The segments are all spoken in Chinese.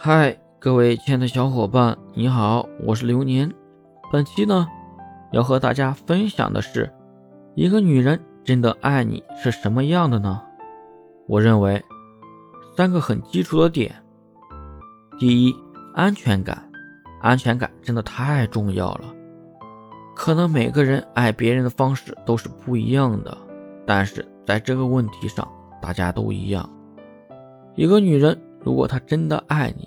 嗨，各位亲爱的小伙伴，你好，我是流年。本期呢，要和大家分享的是，一个女人真的爱你是什么样的呢？我认为，三个很基础的点。第一，安全感，安全感真的太重要了。可能每个人爱别人的方式都是不一样的，但是在这个问题上，大家都一样。一个女人。如果他真的爱你，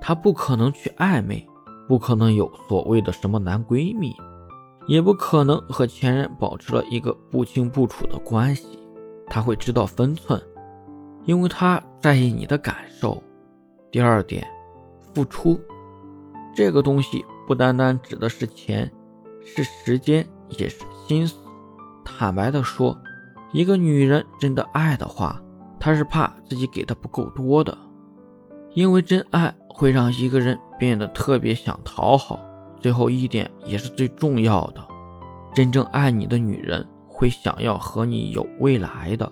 他不可能去暧昧，不可能有所谓的什么男闺蜜，也不可能和前任保持了一个不清不楚的关系。他会知道分寸，因为他在意你的感受。第二点，付出这个东西不单单指的是钱，是时间，也是心思。坦白的说，一个女人真的爱的话，他是怕自己给的不够多的。因为真爱会让一个人变得特别想讨好，最后一点也是最重要的，真正爱你的女人会想要和你有未来的，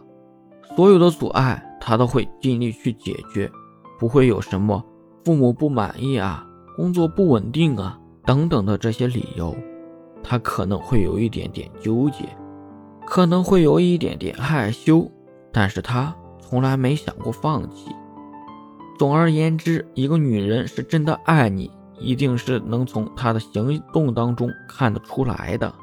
所有的阻碍她都会尽力去解决，不会有什么父母不满意啊、工作不稳定啊等等的这些理由，她可能会有一点点纠结，可能会有一点点害羞，但是她从来没想过放弃。总而言之，一个女人是真的爱你，一定是能从她的行动当中看得出来的。